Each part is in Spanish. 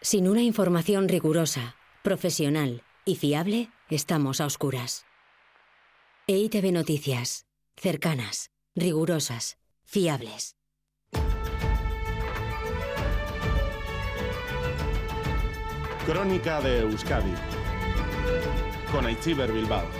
Sin una información rigurosa, profesional y fiable, estamos a oscuras. EITV Noticias. Cercanas, rigurosas, fiables. Crónica de Euskadi con Aichiber Bilbao.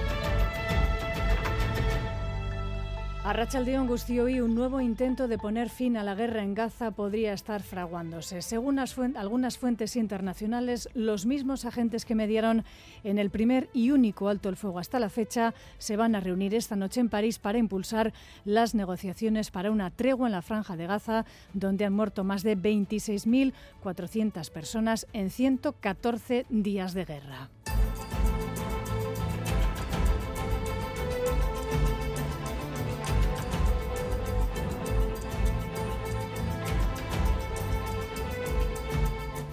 A Rachaldeón Gustioy, un nuevo intento de poner fin a la guerra en Gaza podría estar fraguándose. Según algunas fuentes internacionales, los mismos agentes que mediaron en el primer y único alto el fuego hasta la fecha se van a reunir esta noche en París para impulsar las negociaciones para una tregua en la franja de Gaza, donde han muerto más de 26.400 personas en 114 días de guerra.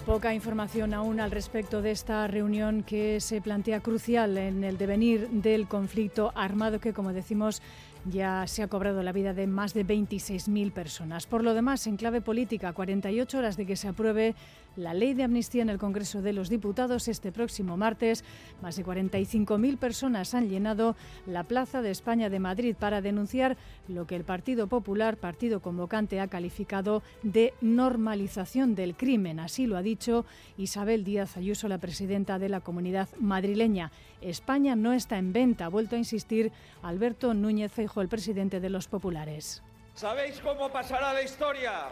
Poca información aún al respecto de esta reunión que se plantea crucial en el devenir del conflicto armado que, como decimos, ya se ha cobrado la vida de más de 26.000 personas. Por lo demás, en clave política, 48 horas de que se apruebe la ley de amnistía en el Congreso de los Diputados este próximo martes. Más de 45.000 personas han llenado la Plaza de España de Madrid para denunciar lo que el Partido Popular, partido convocante, ha calificado de normalización del crimen. Así lo ha dicho Isabel Díaz Ayuso, la presidenta de la comunidad madrileña. España no está en venta, ha vuelto a insistir Alberto Núñez Feijo, el presidente de los populares. ¿Sabéis cómo pasará la historia?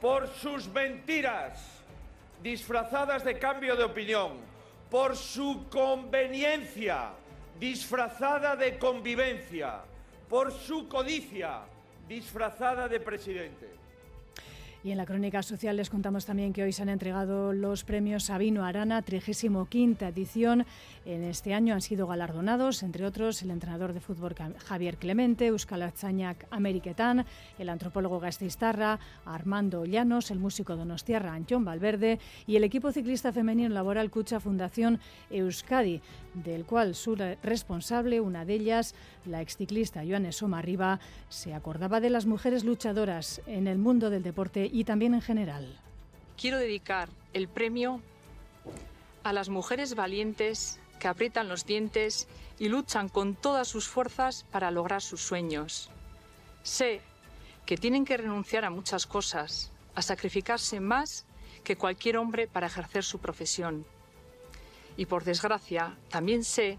Por sus mentiras disfrazadas de cambio de opinión, por su conveniencia disfrazada de convivencia, por su codicia disfrazada de presidente. Y en la crónica social les contamos también que hoy se han entregado los premios Sabino Arana, 35 edición. En este año han sido galardonados, entre otros, el entrenador de fútbol Javier Clemente, Euskal Atzainak Ameriquetán, el antropólogo Gasteiztarra, Armando Llanos, el músico donostiarra Anchón Valverde y el equipo ciclista femenino laboral Cucha Fundación Euskadi, del cual su responsable, una de ellas, la exciclista Joan Somarriba, se acordaba de las mujeres luchadoras en el mundo del deporte y también en general. Quiero dedicar el premio a las mujeres valientes que aprietan los dientes y luchan con todas sus fuerzas para lograr sus sueños. Sé que tienen que renunciar a muchas cosas, a sacrificarse más que cualquier hombre para ejercer su profesión. Y por desgracia, también sé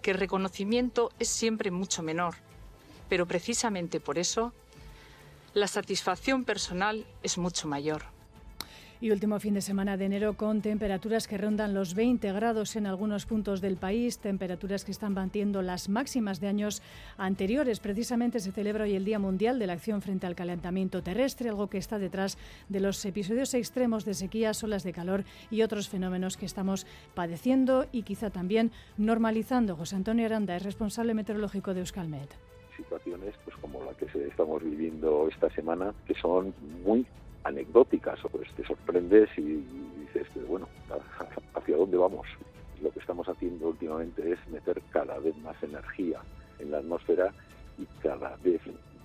que el reconocimiento es siempre mucho menor, pero precisamente por eso la satisfacción personal es mucho mayor. Y último fin de semana de enero con temperaturas que rondan los 20 grados en algunos puntos del país, temperaturas que están batiendo las máximas de años anteriores. Precisamente se celebra hoy el Día Mundial de la Acción frente al Calentamiento Terrestre, algo que está detrás de los episodios extremos de sequías, olas de calor y otros fenómenos que estamos padeciendo y quizá también normalizando. José Antonio Aranda es responsable meteorológico de Euskalmet situaciones pues como la que estamos viviendo esta semana que son muy anecdóticas pues te sorprendes y dices que bueno hacia dónde vamos lo que estamos haciendo últimamente es meter cada vez más energía en la atmósfera y cada vez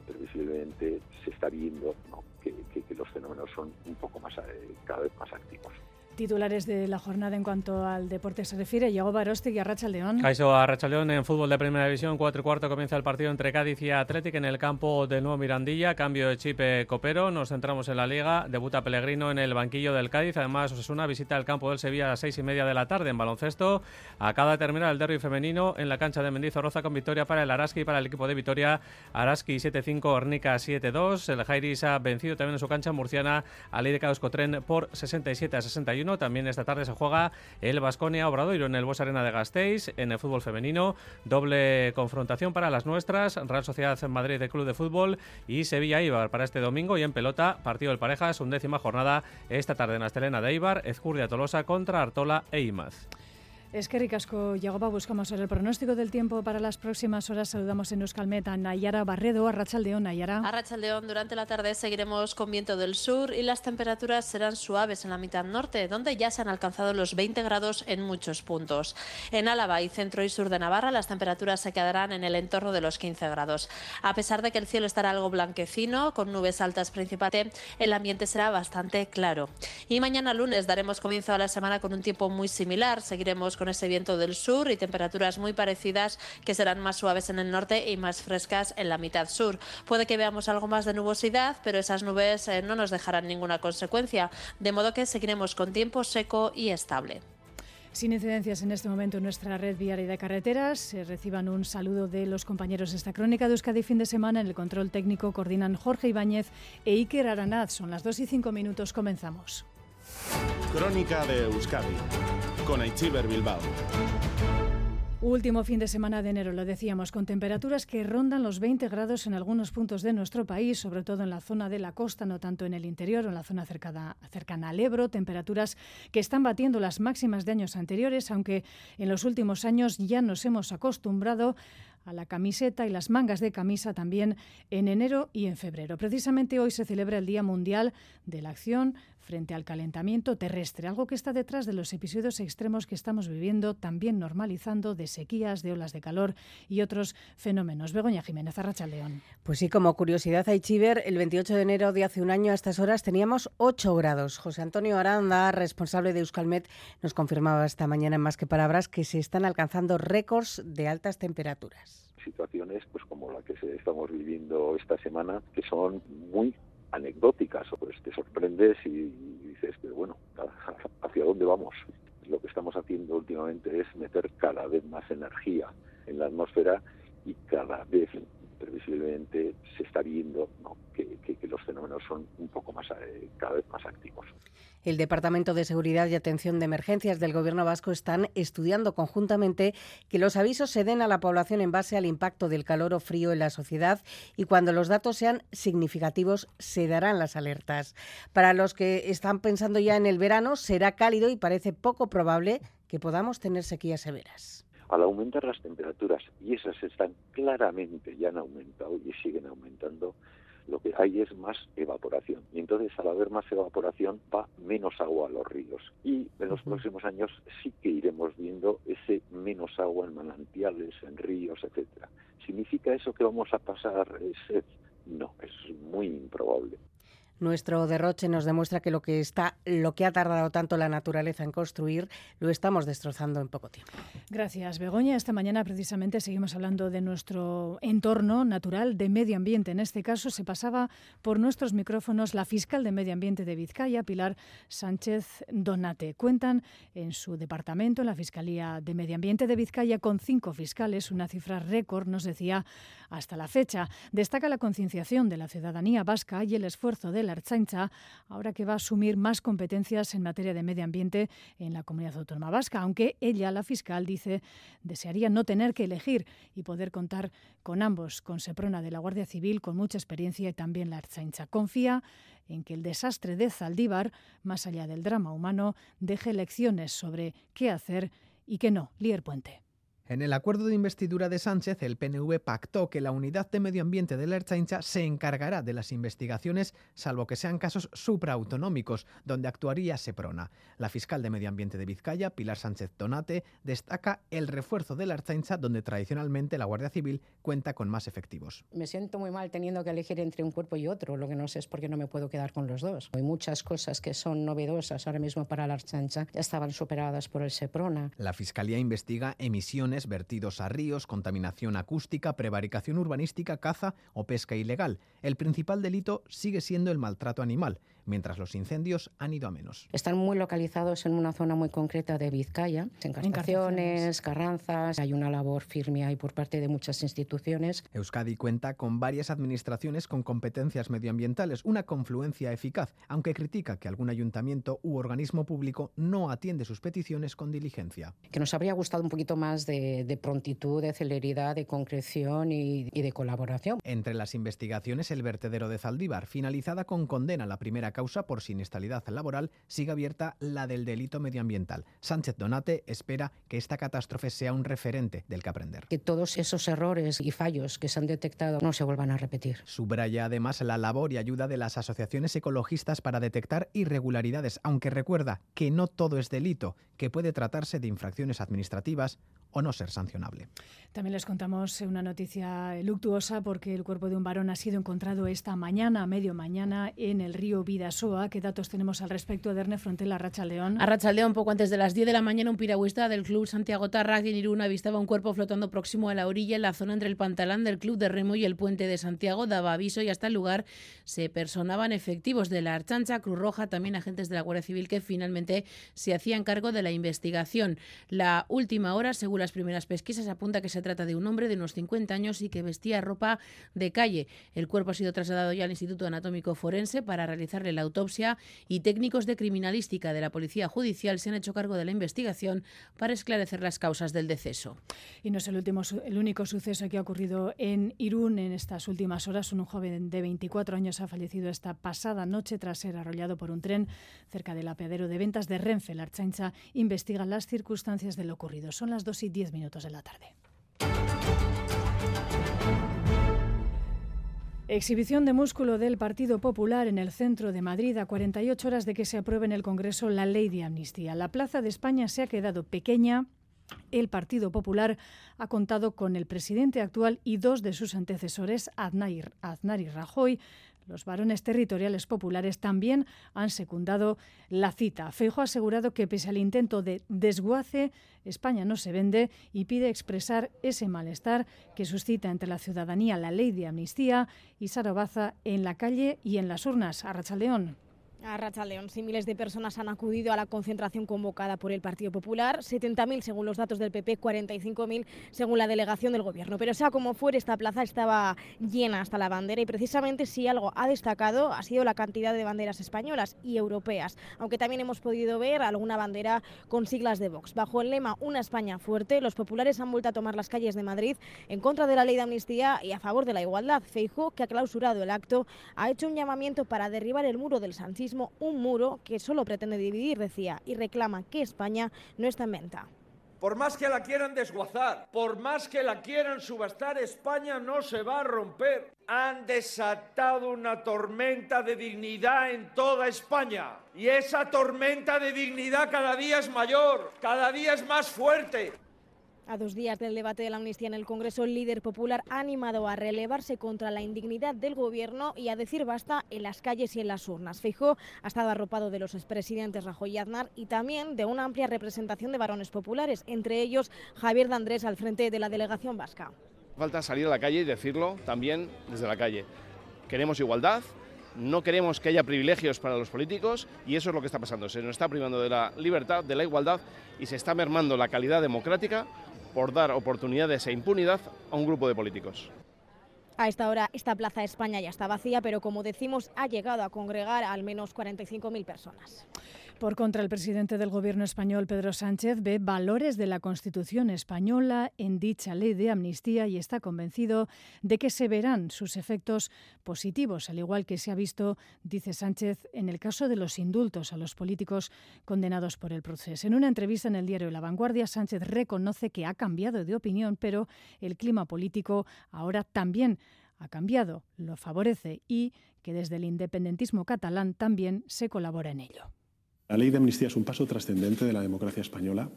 previsiblemente se está viendo que, que, los fenómenos son un poco más eh, cada vez más activos titulares de la jornada en cuanto al deporte se refiere. Yago Baroste y Arracha León. Caiso Arracha León en fútbol de primera división, 4 y cuarto comienza el partido entre Cádiz y Atlético en el campo de Nuevo Mirandilla. Cambio de chip Copero. Nos centramos en la liga. Debuta Pellegrino en el banquillo del Cádiz. Además, Osasuna visita el campo del Sevilla a las seis y media de la tarde en baloncesto. Acaba de terminar el derby femenino en la cancha de Mendizorroza con victoria para el Araski y para el equipo de Vitoria. Araski 7-5, Ornica 7-2. El Jairis ha vencido también en su cancha murciana a Leide Cotren por 67 a 61. También esta tarde se juega el Basconia Obradoiro en el Bosch Arena de Gasteiz en el fútbol femenino. Doble confrontación para las nuestras. Real Sociedad Madrid de Club de Fútbol y Sevilla Ibar para este domingo. Y en pelota, partido del Parejas, undécima jornada esta tarde en Astelena de Ibar, Ezcurdia Tolosa contra Artola e Imaz. Es que ricasco, Yagoba, buscamos el pronóstico del tiempo para las próximas horas. Saludamos en Euskalmet a Nayara Barredo, a Rachaldeón, Nayara. A Rachaldeón, durante la tarde seguiremos con viento del sur y las temperaturas serán suaves en la mitad norte, donde ya se han alcanzado los 20 grados en muchos puntos. En Álava y centro y sur de Navarra, las temperaturas se quedarán en el entorno de los 15 grados. A pesar de que el cielo estará algo blanquecino, con nubes altas principalmente, el ambiente será bastante claro. Y mañana lunes daremos comienzo a la semana con un tiempo muy similar. Seguiremos con con ese viento del sur y temperaturas muy parecidas que serán más suaves en el norte y más frescas en la mitad sur. Puede que veamos algo más de nubosidad, pero esas nubes eh, no nos dejarán ninguna consecuencia, de modo que seguiremos con tiempo seco y estable. Sin incidencias en este momento en nuestra red viaria de carreteras. Se reciban un saludo de los compañeros de esta crónica de Euskadi fin de semana. En el control técnico coordinan Jorge Ibáñez e Iker Aranaz. Son las 2 y 5 minutos. Comenzamos. Crónica de Euskadi con Aichiber Bilbao. Último fin de semana de enero, lo decíamos, con temperaturas que rondan los 20 grados en algunos puntos de nuestro país, sobre todo en la zona de la costa, no tanto en el interior o en la zona cercana, cercana al Ebro, temperaturas que están batiendo las máximas de años anteriores, aunque en los últimos años ya nos hemos acostumbrado a la camiseta y las mangas de camisa también en enero y en febrero. Precisamente hoy se celebra el Día Mundial de la Acción frente al calentamiento terrestre, algo que está detrás de los episodios extremos que estamos viviendo, también normalizando de sequías, de olas de calor y otros fenómenos. Begoña Jiménez, Arracha León. Pues sí, como curiosidad, Aichiver, el 28 de enero de hace un año a estas horas teníamos 8 grados. José Antonio Aranda, responsable de Euskalmet, nos confirmaba esta mañana en Más que Palabras que se están alcanzando récords de altas temperaturas situaciones pues como la que estamos viviendo esta semana que son muy anecdóticas pues te sorprendes y, dices pero bueno hacia dónde vamos lo que estamos haciendo últimamente es meter cada vez más energía en la atmósfera y cada vez previsiblemente se está viendo que, los fenómenos son un poco más eh, cada vez más activos. El Departamento de Seguridad y Atención de Emergencias del Gobierno vasco están estudiando conjuntamente que los avisos se den a la población en base al impacto del calor o frío en la sociedad y cuando los datos sean significativos se darán las alertas. Para los que están pensando ya en el verano, será cálido y parece poco probable que podamos tener sequías severas. Al aumentar las temperaturas, y esas están claramente, ya han aumentado y siguen aumentando, lo que hay es más evaporación. Y entonces, al haber más evaporación, va menos agua a los ríos. Y en los próximos años sí que iremos viendo ese menos agua en manantiales, en ríos, etcétera. ¿Significa eso que vamos a pasar sed? No, es muy improbable. Nuestro derroche nos demuestra que lo que está, lo que ha tardado tanto la naturaleza en construir, lo estamos destrozando en poco tiempo. Gracias, Begoña. Esta mañana precisamente seguimos hablando de nuestro entorno natural, de medio ambiente. En este caso se pasaba por nuestros micrófonos la fiscal de Medio Ambiente de Vizcaya, Pilar Sánchez Donate. Cuentan en su departamento, en la Fiscalía de Medio Ambiente de Vizcaya, con cinco fiscales, una cifra récord, nos decía, hasta la fecha. Destaca la concienciación de la ciudadanía vasca y el esfuerzo de la Archaincha, ahora que va a asumir más competencias en materia de medio ambiente en la comunidad autónoma vasca, aunque ella, la fiscal, dice desearía no tener que elegir y poder contar con ambos, con Seprona de la Guardia Civil, con mucha experiencia y también la Archaincha. Confía en que el desastre de Zaldívar, más allá del drama humano, deje lecciones sobre qué hacer y qué no. Lier Puente. En el acuerdo de investidura de Sánchez, el PNV pactó que la unidad de medio ambiente de la Erchaincha se encargará de las investigaciones, salvo que sean casos supraautonómicos, donde actuaría Seprona. La fiscal de medio ambiente de Vizcaya, Pilar Sánchez Donate, destaca el refuerzo de la Erchaincha, donde tradicionalmente la Guardia Civil cuenta con más efectivos. Me siento muy mal teniendo que elegir entre un cuerpo y otro, lo que no sé es por qué no me puedo quedar con los dos. Hay muchas cosas que son novedosas ahora mismo para la Erchaincha, ya estaban superadas por el Seprona. La Fiscalía investiga emisiones vertidos a ríos, contaminación acústica, prevaricación urbanística, caza o pesca ilegal. El principal delito sigue siendo el maltrato animal mientras los incendios han ido a menos. Están muy localizados en una zona muy concreta de Vizcaya, encartaciones, carranzas, hay una labor firme ahí por parte de muchas instituciones. Euskadi cuenta con varias administraciones con competencias medioambientales, una confluencia eficaz, aunque critica que algún ayuntamiento u organismo público no atiende sus peticiones con diligencia. Que nos habría gustado un poquito más de, prontitud, de celeridad, de concreción y, y de colaboración. Entre las investigaciones, el vertedero de Zaldívar, finalizada con condena la primera causa por siniestralidad laboral, sigue abierta la del delito medioambiental. Sánchez Donate espera que esta catástrofe sea un referente del que aprender. Que todos esos errores y fallos que se han detectado no se vuelvan a repetir. Subraya además la labor y ayuda de las asociaciones ecologistas para detectar irregularidades, aunque recuerda que no todo es delito, que puede tratarse de infracciones administrativas o no ser sancionable. También les contamos una noticia luctuosa porque el cuerpo de un varón ha sido encontrado esta mañana, a medio mañana, en el río Vidasoa. ¿Qué datos tenemos al respecto de Erne Frontela, Racha León? A Racha León, poco antes de las 10 de la mañana, un piragüista del club Santiago Tarrac en Irún avistaba un cuerpo flotando próximo a la orilla en la zona entre el pantalán del club de remo y el puente de Santiago. Daba aviso y hasta el lugar se personaban efectivos de la Archancha, Cruz Roja, también agentes de la Guardia Civil que finalmente se hacían cargo de la investigación. La última hora, según las primeras pesquisas, apunta que se trata de un hombre de unos 50 años y que vestía ropa de calle. El cuerpo ha sido trasladado ya al Instituto Anatómico Forense para realizarle la autopsia y técnicos de criminalística de la Policía Judicial se han hecho cargo de la investigación para esclarecer las causas del deceso. Y no es el, último, el único suceso que ha ocurrido en Irún en estas últimas horas. Un joven de 24 años ha fallecido esta pasada noche tras ser arrollado por un tren cerca del apeadero de ventas de Renfe. La Archancha investiga las circunstancias de lo ocurrido. Son las 2 y 10 minutos de la tarde. Exhibición de músculo del Partido Popular en el centro de Madrid a 48 horas de que se apruebe en el Congreso la ley de amnistía. La Plaza de España se ha quedado pequeña. El Partido Popular ha contado con el presidente actual y dos de sus antecesores, Aznar y Rajoy, los varones territoriales populares también han secundado la cita. Feijo ha asegurado que pese al intento de desguace, España no se vende y pide expresar ese malestar que suscita entre la ciudadanía la ley de amnistía y Sarobaza en la calle y en las urnas. A León. A León, sí, miles de personas han acudido a la concentración convocada por el Partido Popular, 70.000 según los datos del PP, 45.000 según la delegación del Gobierno. Pero sea como fuere, esta plaza estaba llena hasta la bandera y precisamente si algo ha destacado ha sido la cantidad de banderas españolas y europeas, aunque también hemos podido ver alguna bandera con siglas de Vox. Bajo el lema Una España fuerte, los populares han vuelto a tomar las calles de Madrid en contra de la ley de amnistía y a favor de la igualdad. Feijóo, que ha clausurado el acto, ha hecho un llamamiento para derribar el muro del sanchismo un muro que solo pretende dividir, decía, y reclama que España no está en venta. Por más que la quieran desguazar, por más que la quieran subastar, España no se va a romper. Han desatado una tormenta de dignidad en toda España. Y esa tormenta de dignidad cada día es mayor, cada día es más fuerte. A dos días del debate de la amnistía en el Congreso, el líder popular ha animado a relevarse contra la indignidad del gobierno y a decir basta en las calles y en las urnas. Fijó ha estado arropado de los expresidentes Rajoy y Aznar y también de una amplia representación de varones populares, entre ellos Javier de Andrés al frente de la delegación vasca. Falta salir a la calle y decirlo también desde la calle. Queremos igualdad, no queremos que haya privilegios para los políticos y eso es lo que está pasando. Se nos está privando de la libertad, de la igualdad y se está mermando la calidad democrática por dar oportunidades e impunidad a un grupo de políticos. A esta hora esta Plaza de España ya está vacía, pero como decimos ha llegado a congregar al menos 45.000 personas. Por contra, el presidente del Gobierno español, Pedro Sánchez, ve valores de la Constitución española en dicha ley de amnistía y está convencido de que se verán sus efectos positivos, al igual que se ha visto, dice Sánchez, en el caso de los indultos a los políticos condenados por el proceso. En una entrevista en el diario La Vanguardia, Sánchez reconoce que ha cambiado de opinión, pero el clima político ahora también ha cambiado, lo favorece y que desde el independentismo catalán también se colabora en ello. La ley de amnistía es un paso trascendente de la democracia española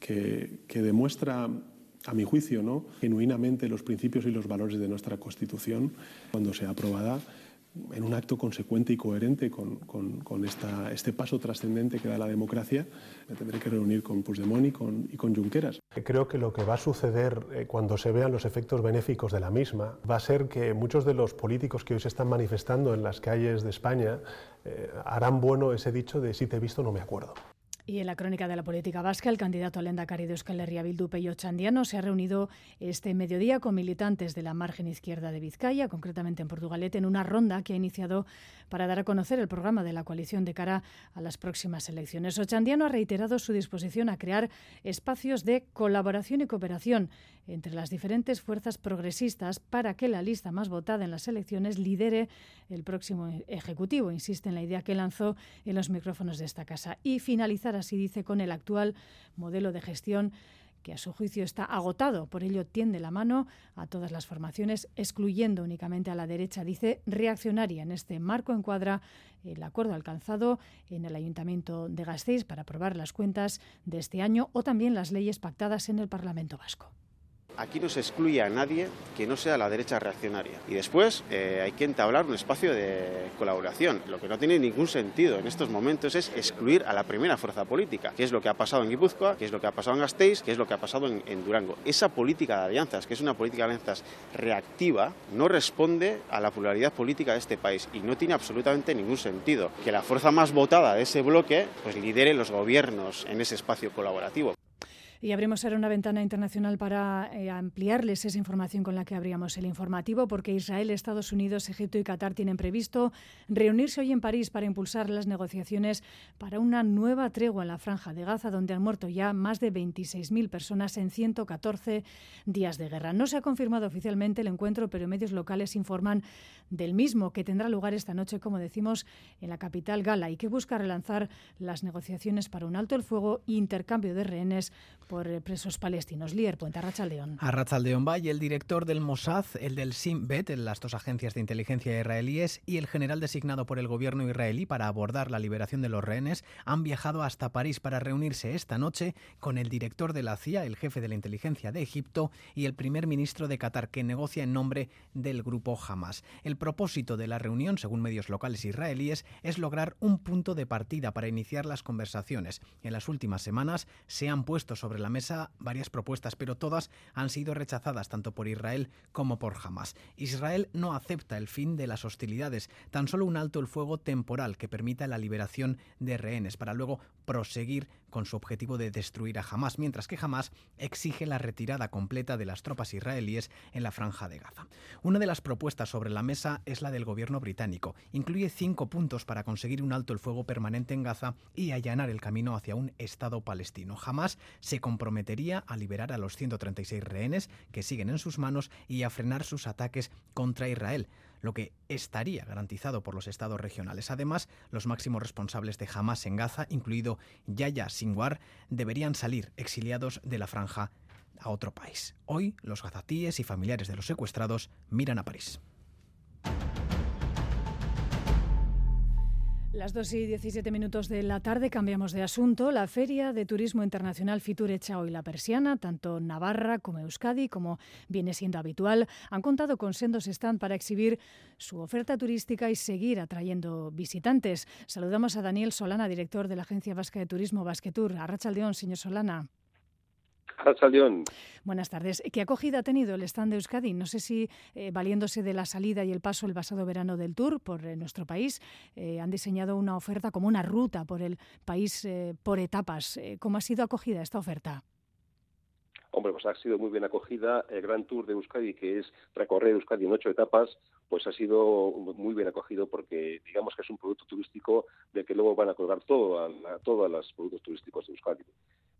que, demuestra, a mi juicio, ¿no? genuinamente los principios y los valores de nuestra Constitución cuando sea aprobada en un acto consecuente y coherente con, este paso trascendente que da la democracia, me tendré que reunir con Puigdemont y con, y con Junqueras. Creo que lo que va a suceder eh, cuando se vean los efectos benéficos de la misma va a ser que muchos de los políticos que hoy se están manifestando en las calles de España eh, harán bueno ese dicho de si te he visto no me acuerdo. Y en la crónica de la política vasca, el candidato al Endacari de Euskal Herria Bildu, Peyo Chandiano, se ha reunido este mediodía con militantes de la margen izquierda de Vizcaya, concretamente en Portugalete, en una ronda que ha iniciado para dar a conocer el programa de la coalición de cara a las próximas elecciones. Ochandiano ha reiterado su disposición a crear espacios de colaboración y cooperación entre las diferentes fuerzas progresistas para que la lista más votada en las elecciones lidere el próximo Ejecutivo. Insiste en la idea que lanzó en los micrófonos de esta casa. Y finalizar así dice, con el actual modelo de gestión que a su juicio está agotado. Por ello, tiende la mano a todas las formaciones, excluyendo únicamente a la derecha, dice, reaccionaria. En este marco encuadra el acuerdo alcanzado en el Ayuntamiento de Gasteiz para aprobar las cuentas de este año o también las leyes pactadas en el Parlamento Vasco. Aquí no se excluye a nadie que no sea la derecha reaccionaria. Y después eh, hay que entablar un espacio de colaboración. Lo que no tiene ningún sentido en estos momentos es excluir a la primera fuerza política, que es lo que ha pasado en Guipúzcoa, que es lo que ha pasado en Gasteiz, que es lo que ha pasado en, Durango. Esa política de alianzas, que es una política de alianzas reactiva, no responde a la pluralidad política de este país y no tiene absolutamente ningún sentido que la fuerza más votada de ese bloque pues lidere los gobiernos en ese espacio colaborativo. Y abrimos ahora una ventana internacional para eh, ampliarles esa información con la que abríamos el informativo, porque Israel, Estados Unidos, Egipto y Qatar tienen previsto reunirse hoy en París para impulsar las negociaciones para una nueva tregua en la franja de Gaza, donde han muerto ya más de 26.000 personas en 114 días de guerra. No se ha confirmado oficialmente el encuentro, pero medios locales informan del mismo, que tendrá lugar esta noche, como decimos, en la capital gala y que busca relanzar las negociaciones para un alto el fuego e intercambio de rehenes eh, presos palestinos. Lier Puente, Arrachaldeón. Arrachaldeón va y el director del Mossad, el del Shin Bet, las dos agencias de inteligencia israelíes, y el general designado por el gobierno israelí para abordar la liberación de los rehenes han viajado hasta París para reunirse esta noche con el director de la CIA, el jefe de la inteligencia de Egipto y el primer ministro de Qatar, que negocia en nombre del grupo Hamas. El propósito de la reunión, según medios locales israelíes, es lograr un punto de partida para iniciar las conversaciones. En las últimas semanas se han puesto sobre la mesa varias propuestas, pero todas han sido rechazadas tanto por Israel como por Hamas. Israel no acepta el fin de las hostilidades, tan solo un alto el fuego temporal que permita la liberación de rehenes para luego proseguir con su objetivo de destruir a Hamas, mientras que Hamas exige la retirada completa de las tropas israelíes en la franja de Gaza. Una de las propuestas sobre la mesa es la del gobierno británico. Incluye cinco puntos para conseguir un alto el fuego permanente en Gaza y allanar el camino hacia un Estado palestino. Hamas se comprometería a liberar a los 136 rehenes que siguen en sus manos y a frenar sus ataques contra Israel lo que estaría garantizado por los estados regionales. Además, los máximos responsables de Hamas en Gaza, incluido Yaya Sinwar, deberían salir exiliados de la franja a otro país. Hoy, los gazatíes y familiares de los secuestrados miran a París. Las 2 y 17 minutos de la tarde cambiamos de asunto. La Feria de Turismo Internacional Fitur echa hoy la persiana. Tanto Navarra como Euskadi, como viene siendo habitual, han contado con sendos stand para exhibir su oferta turística y seguir atrayendo visitantes. Saludamos a Daniel Solana, director de la Agencia Vasca de Turismo Basquetour. Arrachaldeón, señor Solana. Buenas tardes. ¿Qué acogida ha tenido el stand de Euskadi? No sé si, eh, valiéndose de la salida y el paso el pasado verano del Tour por eh, nuestro país, eh, han diseñado una oferta como una ruta por el país por etapas. ¿Cómo ha sido acogida esta oferta? Hombre, pues ha sido muy bien acogida. El Gran Tour de Euskadi, que es recorrer Euskadi en ocho etapas, pues ha sido muy bien acogido porque digamos que es un producto turístico de que luego van a colgar todo a, todos los productos turísticos de Euskadi.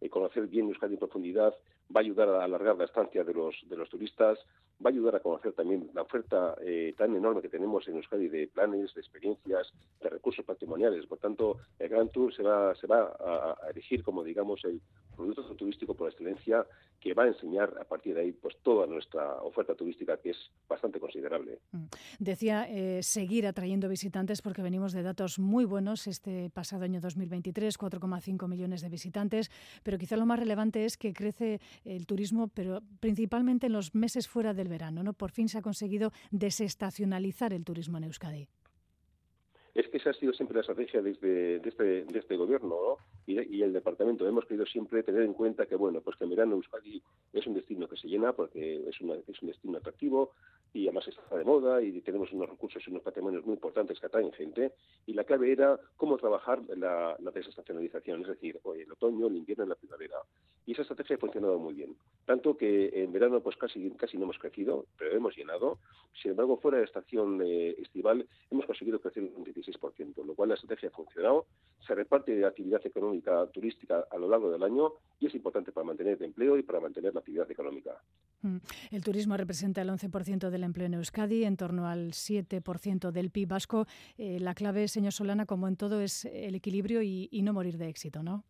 Y conocer bien Euskadi en profundidad va a ayudar a alargar la estancia de los, de los turistas, va a ayudar a conocer también la oferta eh, tan enorme que tenemos en Euskadi de planes, de experiencias, de recursos patrimoniales. Por tanto, el Gran Tour se va, se va a, a elegir como, digamos, el producto turístico por excelencia que va a enseñar a partir de ahí pues toda nuestra oferta turística que es bastante considerable. Mm. Decía eh, seguir atrayendo visitantes porque venimos de datos muy buenos este pasado año 2023, 4,5 millones de visitantes, pero quizá lo más relevante es que crece el turismo, pero principalmente en los meses fuera del verano, ¿no? Por fin se ha conseguido desestacionalizar el turismo en Euskadi es que esa ha sido siempre la estrategia desde, de, este, de este gobierno ¿no? y, y, el departamento. Hemos querido siempre tener en cuenta que, bueno, pues que en verano Euskadi es un destino que se llena porque es, una, es un destino atractivo, y además está de moda y tenemos unos recursos y unos patrimonios muy importantes que atraen gente y la clave era cómo trabajar la, desestacionalización, es decir, el otoño, el invierno y la primavera. Y esa estrategia ha funcionado muy bien. Tanto que en verano pues casi, casi no hemos crecido, pero hemos llenado. Sin embargo, fuera de estación eh, estival hemos conseguido crecer un 16%, lo cual la estrategia ha funcionado. Se reparte de actividad económica turística a lo largo del año y es importante para mantener el empleo y para mantener la actividad económica. Mm. El turismo representa el 11% del empleo en Euskadi, en torno al 7% del PIB vasco. Eh, la clave, señor Solana, como en todo, es el equilibrio y, y no morir de éxito, ¿no?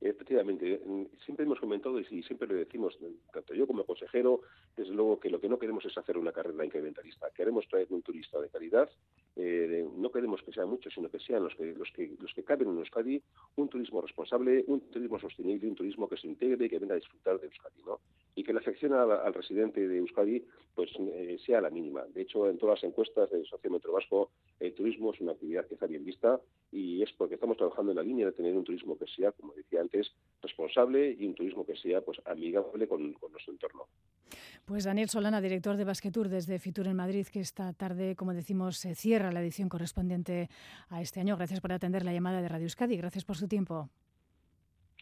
Efectivamente, siempre hemos comentado y siempre le decimos, tanto yo como consejero, desde luego que lo que no queremos es hacer una carrera incrementalista. Queremos traer un turista de calidad. Eh, no queremos que sean muchos, sino que sean los que, los que los que caben en Euskadi, un turismo responsable, un turismo sostenible, un turismo que se integre y que venga a disfrutar de Euskadi, ¿no? Y que la afección al, residente de Euskadi pues eh, sea la mínima. De hecho, en todas las encuestas del Sociómetro Vasco, el turismo es una actividad que está bien vista y es porque estamos trabajando en la línea de tener un turismo que sea, como decía antes, responsable y un turismo que sea pues amigable con, nuestro entorno. Pues Daniel Solana, director de Basquetour desde Fitur en Madrid, que esta tarde, como decimos, se cierra la edición correspondiente a este año. Gracias por atender la llamada de Radio Euskadi. Gracias por su tiempo.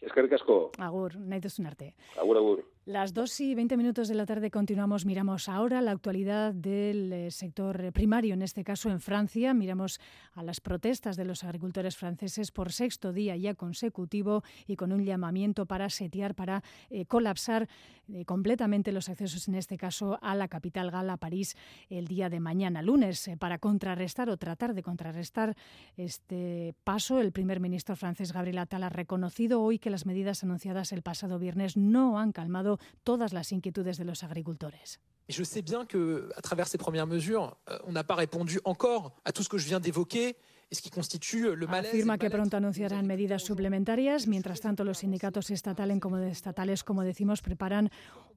Es que Agur, Agur, arte. Agur, agur. Las 2 y 20 minutos de la tarde continuamos. Miramos ahora la actualidad del eh, sector primario, en este caso en Francia. Miramos a las protestas de los agricultores franceses por sexto día ya consecutivo y con un llamamiento para setear, para eh, colapsar eh, completamente los accesos, en este caso a la capital gala, París, el día de mañana, lunes, para contrarrestar o tratar de contrarrestar este paso. El primer ministro francés, Gabriel Attal, ha reconocido hoy que las medidas anunciadas el pasado viernes no han calmado todas las inquietudes de los agricultores. je sais bien que, à travers ces premières mesures, euh, on n'a pas répondu encore à tout ce que je viens d'évoquer. Afirma que pronto anunciarán medidas suplementarias. Mientras tanto, los sindicatos estatales, como, estatales, como decimos, preparan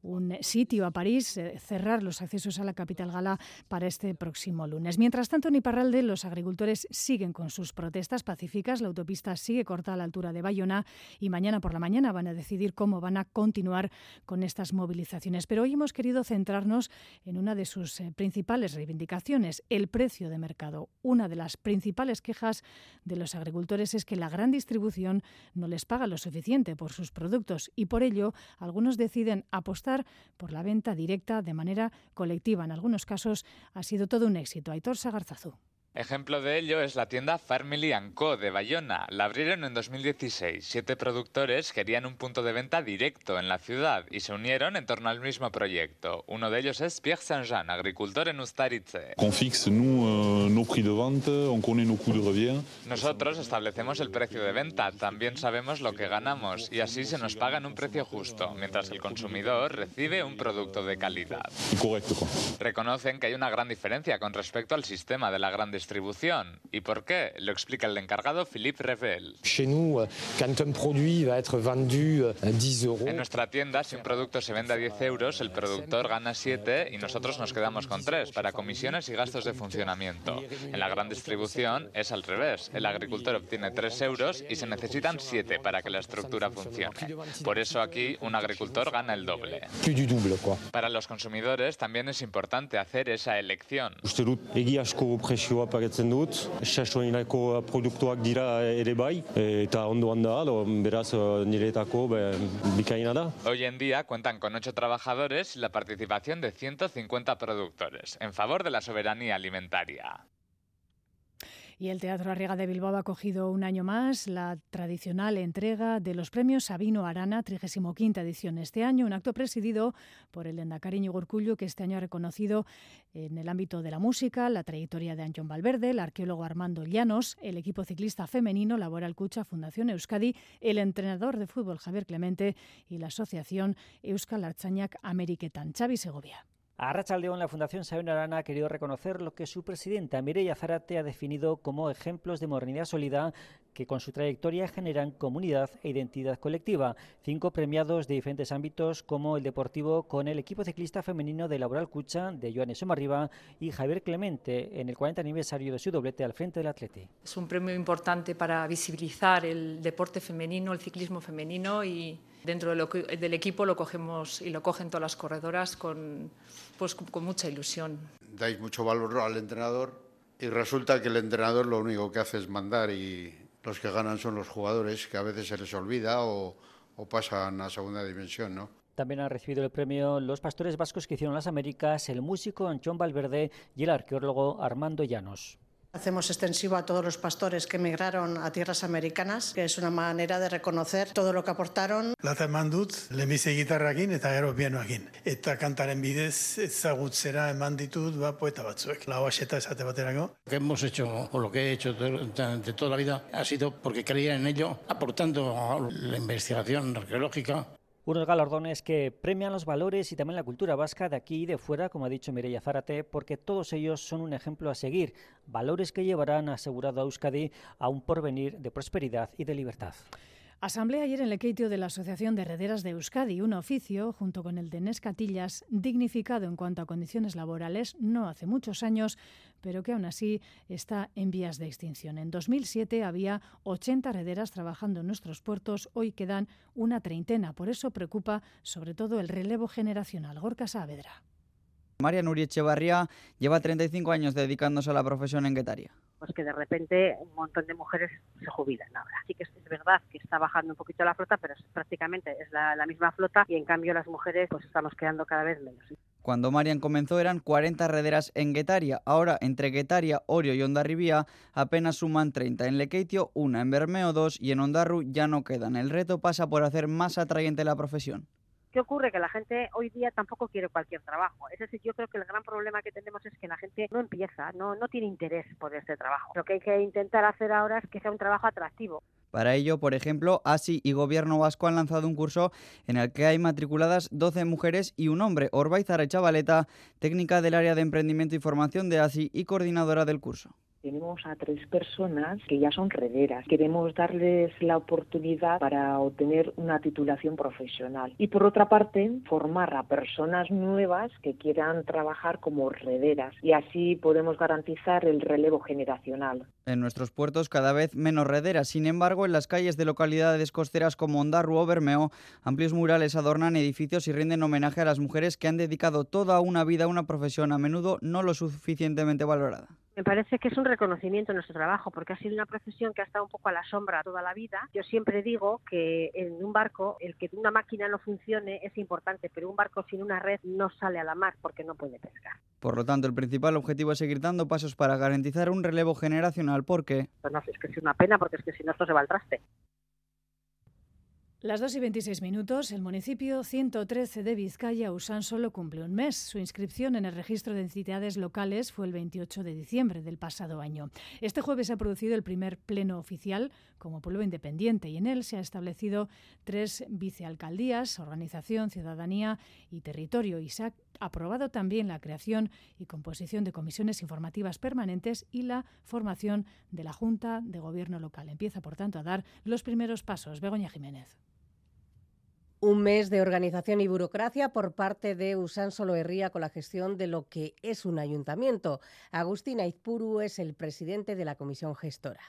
un sitio a París, eh, cerrar los accesos a la capital gala para este próximo lunes. Mientras tanto, en Iparralde, los agricultores siguen con sus protestas pacíficas. La autopista sigue corta a la altura de Bayona y mañana por la mañana van a decidir cómo van a continuar con estas movilizaciones. Pero hoy hemos querido centrarnos en una de sus eh, principales reivindicaciones, el precio de mercado. Una de las principales quejas de los agricultores es que la gran distribución no les paga lo suficiente por sus productos y por ello algunos deciden apostar por la venta directa de manera colectiva. En algunos casos ha sido todo un éxito. Aitor Sagarzazú. Ejemplo de ello es la tienda Family Co. de Bayona. La abrieron en 2016. Siete productores querían un punto de venta directo en la ciudad y se unieron en torno al mismo proyecto. Uno de ellos es Pierre Saint-Jean, agricultor en Ustaritze. Euh, Nosotros establecemos el precio de venta, también sabemos lo que ganamos y así se nos paga en un precio justo, mientras el consumidor recibe un producto de calidad. Reconocen que hay una gran diferencia con respecto al sistema de la gran distribución. ¿Y por qué? Lo explica el encargado Philippe Revel. Euh, euh, en nuestra tienda, si un producto se vende a 10 euros, el productor gana 7 y nosotros nos quedamos con 3 para comisiones y gastos de funcionamiento. En la gran distribución es al revés. El agricultor obtiene 3 euros y se necesitan 7 para que la estructura funcione. Por eso aquí un agricultor gana el doble. Para los consumidores también es importante hacer esa elección. Dut, produktuak da. Hoy en día cuentan con 8 trabajadores y la participación de 150 productores, en favor de la soberanía alimentaria. Y el Teatro Arriaga de Bilbao ha cogido un año más la tradicional entrega de los premios Sabino Arana, 35 edición este año, un acto presidido por el Endacariño Gorcullo, que este año ha reconocido en el ámbito de la música la trayectoria de Anton Valverde, el arqueólogo Armando Llanos, el equipo ciclista femenino Laboral Cucha Fundación Euskadi, el entrenador de fútbol Javier Clemente y la asociación Euskal Archañac Ameriketan. Xavi Segovia. A Rachaldeón, la Fundación Sabino Arana ha querido reconocer lo que su presidenta Mireia Zarate ha definido como ejemplos de modernidad sólida que con su trayectoria generan comunidad e identidad colectiva. Cinco premiados de diferentes ámbitos como el deportivo con el equipo ciclista femenino de Laboral Cucha de Joanes Somarriba y Javier Clemente en el 40 aniversario de su doblete al frente del Atleti. Es un premio importante para visibilizar el deporte femenino, el ciclismo femenino y Dentro del equipo lo cogemos y lo cogen todas las corredoras con, pues, con mucha ilusión. Dais mucho valor al entrenador y resulta que el entrenador lo único que hace es mandar y los que ganan son los jugadores, que a veces se les olvida o, o pasan a segunda dimensión, ¿no? También han recibido el premio los pastores vascos que hicieron las Américas, el músico Anchón Valverde y el arqueólogo Armando Llanos. Hacemos extensivo a todos los pastores que emigraron a tierras americanas, que es una manera de reconocer todo lo que aportaron. Lata eman dut, lehenbizi gitarrakin eta gero pianoakin. Eta kantaren bidez ezagutzera eman ditut ba, poeta batzuek. Lau aseta esate baterako. Lo que hemos hecho, o lo que he hecho de, de toda la vida, ha sido porque creía en ello, aportando a la investigación arqueológica, unos galardones que premian los valores y también la cultura vasca de aquí y de fuera, como ha dicho Mireia Zárate, porque todos ellos son un ejemplo a seguir, valores que llevarán asegurado a Euskadi a un porvenir de prosperidad y de libertad. Asamblea ayer en Lequeitio de la Asociación de Herederas de Euskadi, un oficio, junto con el de Nescatillas, dignificado en cuanto a condiciones laborales no hace muchos años, pero que aún así está en vías de extinción. En 2007 había 80 herederas trabajando en nuestros puertos, hoy quedan una treintena. Por eso preocupa sobre todo el relevo generacional. Gorka Saavedra. María Nuri Echevarría lleva 35 años dedicándose a la profesión en Guetaria pues que de repente un montón de mujeres se jubilan ahora. Así que es, verdad que está bajando un poquito la flota, pero es, prácticamente es la, misma flota y en cambio las mujeres pues estamos quedando cada vez menos. Cuando Marian comenzó eran 40 rederas en Guetaria. Ahora, entre Guetaria, Orio y Ondarribía, apenas suman 30. En Lequeitio, una. En Bermeo, dos. Y en Ondarru ya no quedan. El reto pasa por hacer más atrayente la profesión. ¿Qué ocurre? Que la gente hoy día tampoco quiere cualquier trabajo. Es decir, yo creo que el gran problema que tenemos es que la gente no empieza, no, no tiene interés por este trabajo. Lo que hay que intentar hacer ahora es que sea un trabajo atractivo. Para ello, por ejemplo, ASI y Gobierno Vasco han lanzado un curso en el que hay matriculadas 12 mujeres y un hombre. Orbaiza Chavaleta, técnica del área de emprendimiento y formación de ASI y coordinadora del curso tenemos a tres personas que ya son rederas. Queremos darles la oportunidad para obtener una titulación profesional. Y por otra parte, formar a personas nuevas que quieran trabajar como rederas. Y así podemos garantizar el relevo generacional. En nuestros puertos cada vez menos rederas. Sin embargo, en las calles de localidades costeras como Ondarru o Bermeo, amplios murales adornan edificios y rinden homenaje a las mujeres que han dedicado toda una vida a una profesión a menudo no lo suficientemente valorada. Me parece que es un reconocimiento a nuestro trabajo, porque ha sido una profesión que ha estado un poco a la sombra toda la vida. Yo siempre digo que en un barco, el que una máquina no funcione es importante, pero un barco sin una red no sale a la mar porque no puede pescar. Por lo tanto, el principal objetivo es seguir dando pasos para garantizar un relevo generacional, porque... Pues no, es que es una pena, porque es que si no esto se va al traste. Las 2 y 26 minutos, el municipio 113 de Vizcaya, Usán, solo cumple un mes. Su inscripción en el registro de entidades locales fue el 28 de diciembre del pasado año. Este jueves se ha producido el primer pleno oficial como pueblo independiente y en él se ha establecido tres vicealcaldías, organización, ciudadanía y territorio y se ha aprobado también la creación y composición de comisiones informativas permanentes y la formación de la Junta de Gobierno local. Empieza, por tanto, a dar los primeros pasos. Begoña Jiménez. Un mes de organización y burocracia por parte de Usán Soloherría con la gestión de lo que es un ayuntamiento. Agustín Aizpuru es el presidente de la comisión gestora.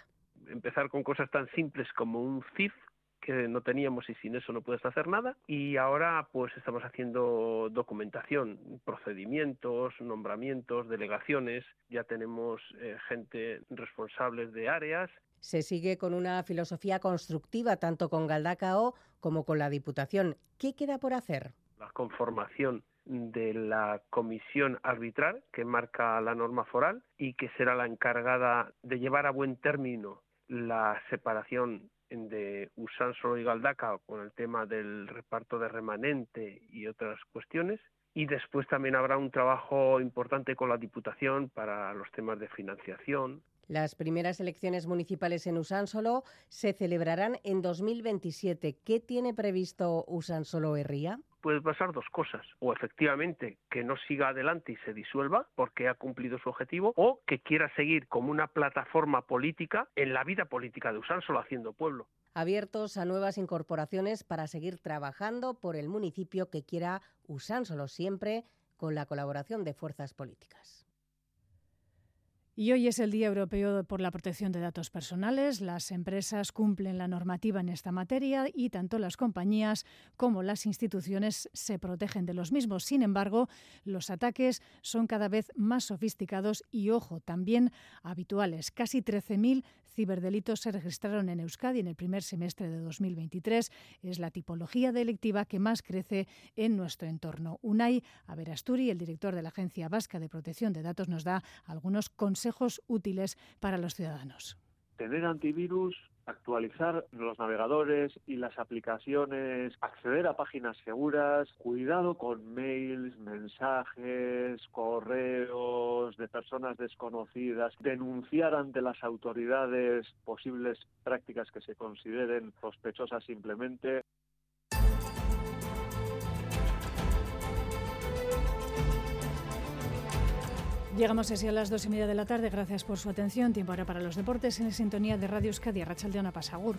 Empezar con cosas tan simples como un CIF que no teníamos y sin eso no puedes hacer nada. Y ahora pues estamos haciendo documentación, procedimientos, nombramientos, delegaciones. Ya tenemos eh, gente responsable de áreas se sigue con una filosofía constructiva tanto con Galdacao como con la Diputación. ¿Qué queda por hacer? La conformación de la comisión arbitral que marca la norma foral y que será la encargada de llevar a buen término la separación de Usánsolo y Galdacao con el tema del reparto de remanente y otras cuestiones. Y después también habrá un trabajo importante con la Diputación para los temas de financiación, las primeras elecciones municipales en Usánsolo se celebrarán en 2027. ¿Qué tiene previsto Usánsolo Herría? puede pasar dos cosas. O efectivamente que no siga adelante y se disuelva porque ha cumplido su objetivo, o que quiera seguir como una plataforma política en la vida política de Usánsolo haciendo pueblo. Abiertos a nuevas incorporaciones para seguir trabajando por el municipio que quiera Usánsolo siempre con la colaboración de fuerzas políticas. Y hoy es el Día Europeo por la Protección de Datos Personales. Las empresas cumplen la normativa en esta materia y tanto las compañías como las instituciones se protegen de los mismos. Sin embargo, los ataques son cada vez más sofisticados y, ojo, también habituales. Casi 13.000 ciberdelitos se registraron en Euskadi en el primer semestre de 2023. Es la tipología delictiva que más crece en nuestro entorno. Unai Averasturi, el director de la Agencia Vasca de Protección de Datos, nos da algunos consejos útiles para los ciudadanos. Tener antivirus, actualizar los navegadores y las aplicaciones, acceder a páginas seguras, cuidado con mails, mensajes, correos de personas desconocidas, denunciar ante las autoridades posibles prácticas que se consideren sospechosas simplemente. Llegamos así a las dos y media de la tarde. Gracias por su atención. Tiempo ahora para los deportes en la sintonía de Radio Euskadi. Rachaldeona Pasagur.